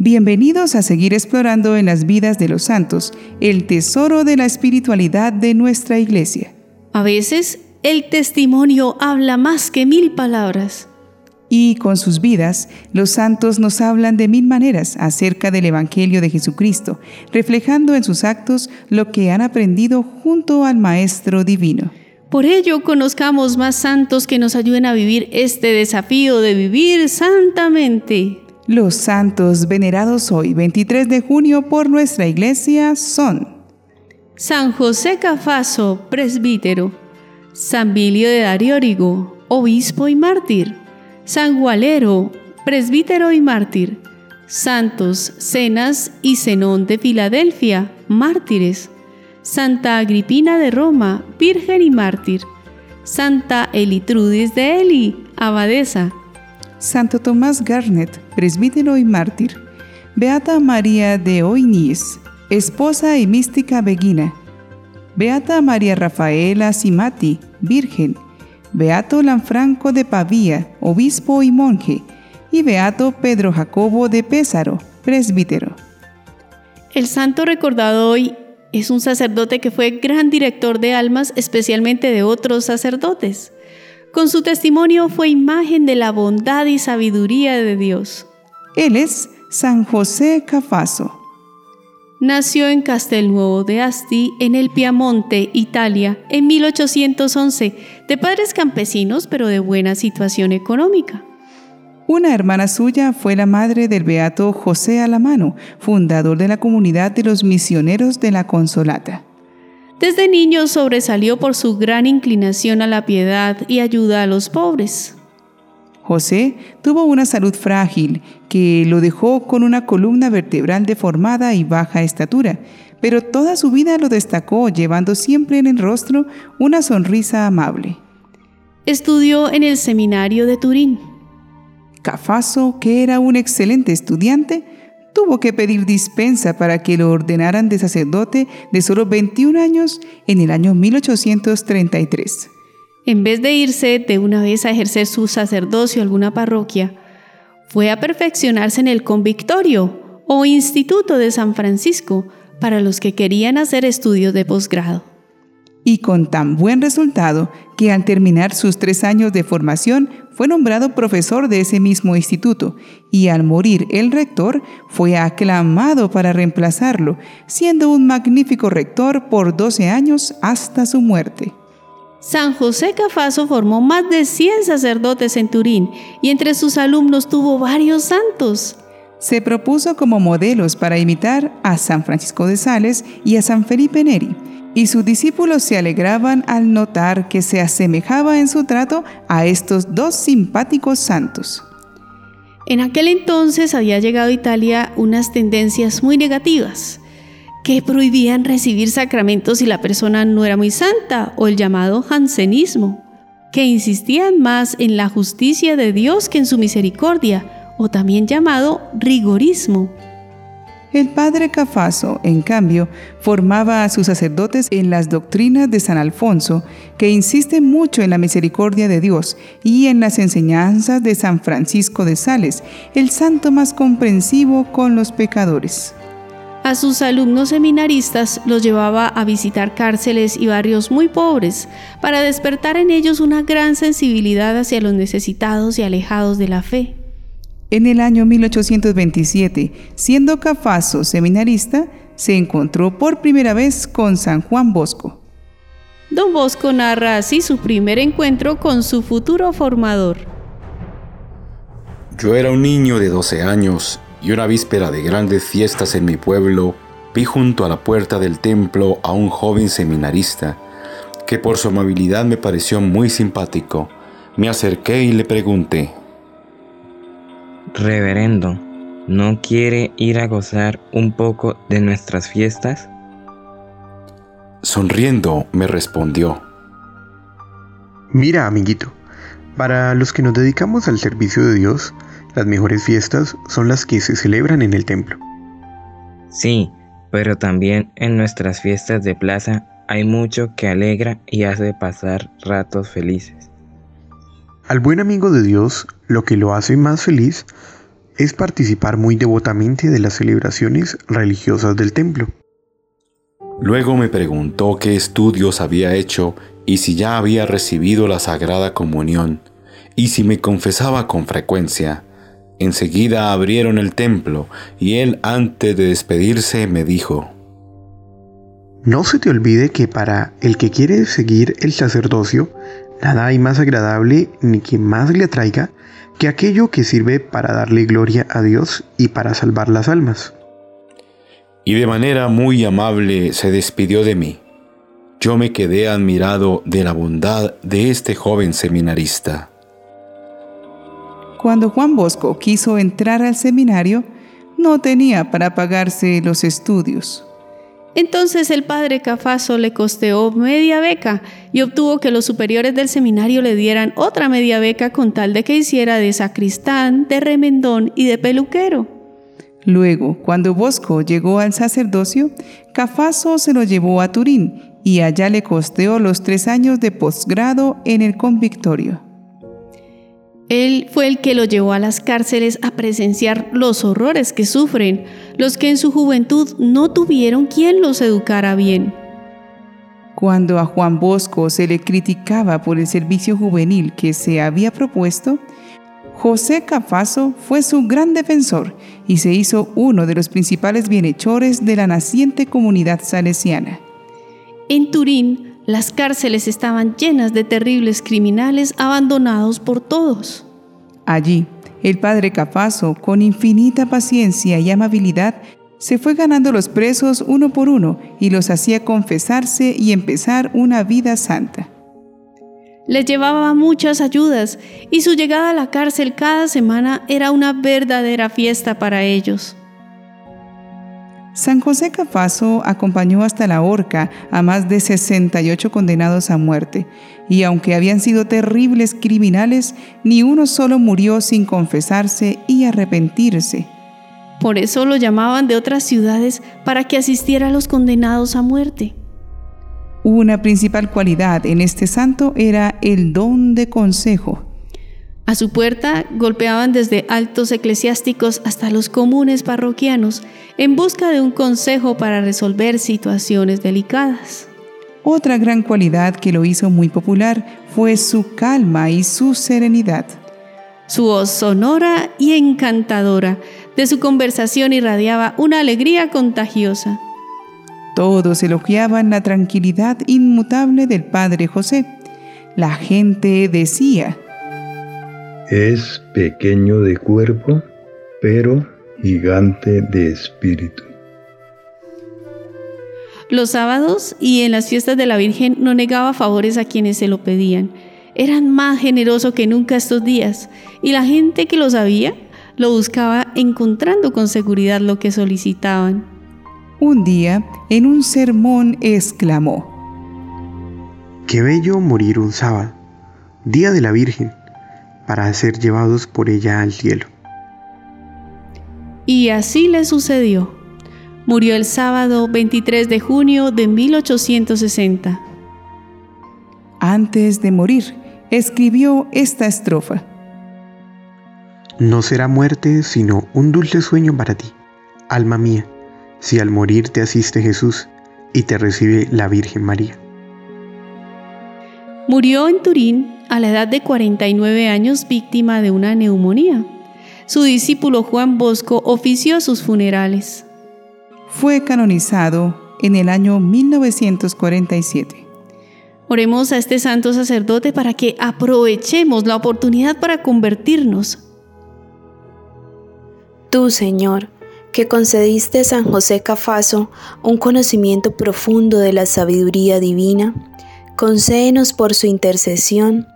Bienvenidos a seguir explorando en las vidas de los santos el tesoro de la espiritualidad de nuestra iglesia. A veces el testimonio habla más que mil palabras. Y con sus vidas, los santos nos hablan de mil maneras acerca del Evangelio de Jesucristo, reflejando en sus actos lo que han aprendido junto al Maestro Divino. Por ello, conozcamos más santos que nos ayuden a vivir este desafío de vivir santamente. Los santos venerados hoy, 23 de junio, por nuestra iglesia son San José Cafaso, presbítero, San Bilio de Dariórigo, obispo y mártir, San Gualero, presbítero y mártir, Santos Cenas y Zenón de Filadelfia, mártires, Santa Agripina de Roma, virgen y mártir, Santa Elitrudis de Eli, abadesa, Santo Tomás Garnet, presbítero y mártir, Beata María de Oinis, esposa y mística beguina, Beata María Rafaela Simati, virgen, Beato Lanfranco de Pavía, obispo y monje, y Beato Pedro Jacobo de Pésaro, presbítero. El santo recordado hoy es un sacerdote que fue gran director de almas, especialmente de otros sacerdotes. Con su testimonio fue imagen de la bondad y sabiduría de Dios. Él es San José Cafaso. Nació en Castelnuovo de Asti, en el Piamonte, Italia, en 1811, de padres campesinos pero de buena situación económica. Una hermana suya fue la madre del beato José Alamano, fundador de la comunidad de los misioneros de la Consolata. Desde niño sobresalió por su gran inclinación a la piedad y ayuda a los pobres. José tuvo una salud frágil que lo dejó con una columna vertebral deformada y baja estatura, pero toda su vida lo destacó llevando siempre en el rostro una sonrisa amable. Estudió en el seminario de Turín. Cafaso, que era un excelente estudiante, tuvo que pedir dispensa para que lo ordenaran de sacerdote de solo 21 años en el año 1833. En vez de irse de una vez a ejercer su sacerdocio a alguna parroquia, fue a perfeccionarse en el convictorio o Instituto de San Francisco para los que querían hacer estudios de posgrado y con tan buen resultado que al terminar sus tres años de formación fue nombrado profesor de ese mismo instituto y al morir el rector fue aclamado para reemplazarlo, siendo un magnífico rector por 12 años hasta su muerte. San José Cafaso formó más de 100 sacerdotes en Turín y entre sus alumnos tuvo varios santos. Se propuso como modelos para imitar a San Francisco de Sales y a San Felipe Neri y sus discípulos se alegraban al notar que se asemejaba en su trato a estos dos simpáticos santos. En aquel entonces había llegado a Italia unas tendencias muy negativas que prohibían recibir sacramentos si la persona no era muy santa o el llamado jansenismo, que insistían más en la justicia de Dios que en su misericordia, o también llamado rigorismo. El padre Cafaso, en cambio, formaba a sus sacerdotes en las doctrinas de San Alfonso, que insiste mucho en la misericordia de Dios, y en las enseñanzas de San Francisco de Sales, el santo más comprensivo con los pecadores. A sus alumnos seminaristas los llevaba a visitar cárceles y barrios muy pobres, para despertar en ellos una gran sensibilidad hacia los necesitados y alejados de la fe. En el año 1827, siendo Cafaso seminarista, se encontró por primera vez con San Juan Bosco. Don Bosco narra así su primer encuentro con su futuro formador. Yo era un niño de 12 años y una víspera de grandes fiestas en mi pueblo vi junto a la puerta del templo a un joven seminarista que por su amabilidad me pareció muy simpático. Me acerqué y le pregunté, Reverendo, ¿no quiere ir a gozar un poco de nuestras fiestas? Sonriendo me respondió. Mira, amiguito, para los que nos dedicamos al servicio de Dios, las mejores fiestas son las que se celebran en el templo. Sí, pero también en nuestras fiestas de plaza hay mucho que alegra y hace pasar ratos felices. Al buen amigo de Dios, lo que lo hace más feliz es participar muy devotamente de las celebraciones religiosas del templo. Luego me preguntó qué estudios había hecho y si ya había recibido la Sagrada Comunión y si me confesaba con frecuencia. Enseguida abrieron el templo y él antes de despedirse me dijo, No se te olvide que para el que quiere seguir el sacerdocio, nada hay más agradable ni que más le atraiga que aquello que sirve para darle gloria a Dios y para salvar las almas. Y de manera muy amable se despidió de mí. Yo me quedé admirado de la bondad de este joven seminarista. Cuando Juan Bosco quiso entrar al seminario, no tenía para pagarse los estudios. Entonces el padre Cafaso le costeó media beca y obtuvo que los superiores del seminario le dieran otra media beca con tal de que hiciera de sacristán, de remendón y de peluquero. Luego, cuando Bosco llegó al sacerdocio, Cafaso se lo llevó a Turín y allá le costeó los tres años de posgrado en el convictorio. Él fue el que lo llevó a las cárceles a presenciar los horrores que sufren los que en su juventud no tuvieron quien los educara bien. Cuando a Juan Bosco se le criticaba por el servicio juvenil que se había propuesto, José Cafaso fue su gran defensor y se hizo uno de los principales bienhechores de la naciente comunidad salesiana. En Turín, las cárceles estaban llenas de terribles criminales abandonados por todos. Allí, el padre Cafaso, con infinita paciencia y amabilidad, se fue ganando los presos uno por uno y los hacía confesarse y empezar una vida santa. Les llevaba muchas ayudas y su llegada a la cárcel cada semana era una verdadera fiesta para ellos. San José Cafaso acompañó hasta la horca a más de 68 condenados a muerte, y aunque habían sido terribles criminales, ni uno solo murió sin confesarse y arrepentirse. Por eso lo llamaban de otras ciudades para que asistiera a los condenados a muerte. Una principal cualidad en este santo era el don de consejo. A su puerta golpeaban desde altos eclesiásticos hasta los comunes parroquianos en busca de un consejo para resolver situaciones delicadas. Otra gran cualidad que lo hizo muy popular fue su calma y su serenidad. Su voz sonora y encantadora de su conversación irradiaba una alegría contagiosa. Todos elogiaban la tranquilidad inmutable del Padre José. La gente decía, es pequeño de cuerpo, pero gigante de espíritu. Los sábados y en las fiestas de la Virgen no negaba favores a quienes se lo pedían. Eran más generoso que nunca estos días y la gente que lo sabía lo buscaba encontrando con seguridad lo que solicitaban. Un día, en un sermón, exclamó, Qué bello morir un sábado, día de la Virgen para ser llevados por ella al cielo. Y así le sucedió. Murió el sábado 23 de junio de 1860. Antes de morir, escribió esta estrofa. No será muerte sino un dulce sueño para ti, alma mía, si al morir te asiste Jesús y te recibe la Virgen María. Murió en Turín a la edad de 49 años víctima de una neumonía. Su discípulo Juan Bosco ofició sus funerales. Fue canonizado en el año 1947. Oremos a este santo sacerdote para que aprovechemos la oportunidad para convertirnos. Tú, Señor, que concediste a San José Cafaso un conocimiento profundo de la sabiduría divina, concédenos por su intercesión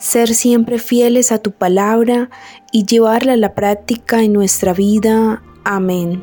ser siempre fieles a tu palabra y llevarla a la práctica en nuestra vida. Amén.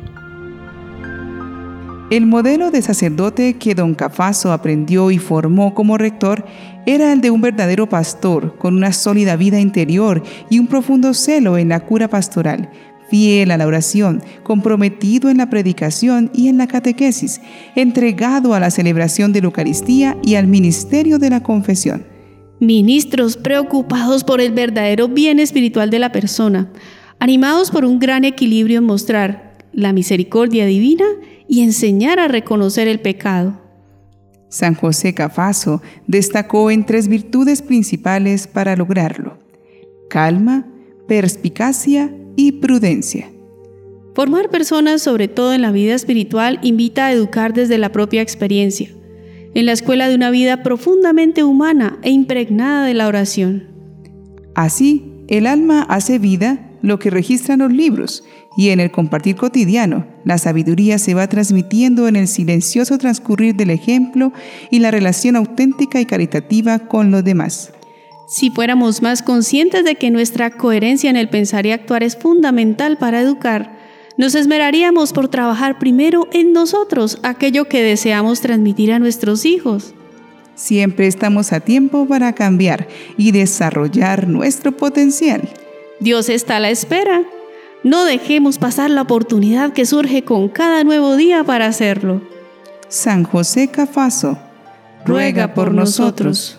El modelo de sacerdote que don Cafaso aprendió y formó como rector era el de un verdadero pastor, con una sólida vida interior y un profundo celo en la cura pastoral, fiel a la oración, comprometido en la predicación y en la catequesis, entregado a la celebración de la Eucaristía y al ministerio de la confesión ministros preocupados por el verdadero bien espiritual de la persona, animados por un gran equilibrio en mostrar la misericordia divina y enseñar a reconocer el pecado. San José Cafaso destacó en tres virtudes principales para lograrlo. Calma, perspicacia y prudencia. Formar personas, sobre todo en la vida espiritual, invita a educar desde la propia experiencia, en la escuela de una vida profundamente humana e impregnada de la oración. Así, el alma hace vida lo que registran los libros y en el compartir cotidiano, la sabiduría se va transmitiendo en el silencioso transcurrir del ejemplo y la relación auténtica y caritativa con los demás. Si fuéramos más conscientes de que nuestra coherencia en el pensar y actuar es fundamental para educar, nos esmeraríamos por trabajar primero en nosotros aquello que deseamos transmitir a nuestros hijos. Siempre estamos a tiempo para cambiar y desarrollar nuestro potencial. Dios está a la espera. No dejemos pasar la oportunidad que surge con cada nuevo día para hacerlo. San José Cafaso, ruega por nosotros.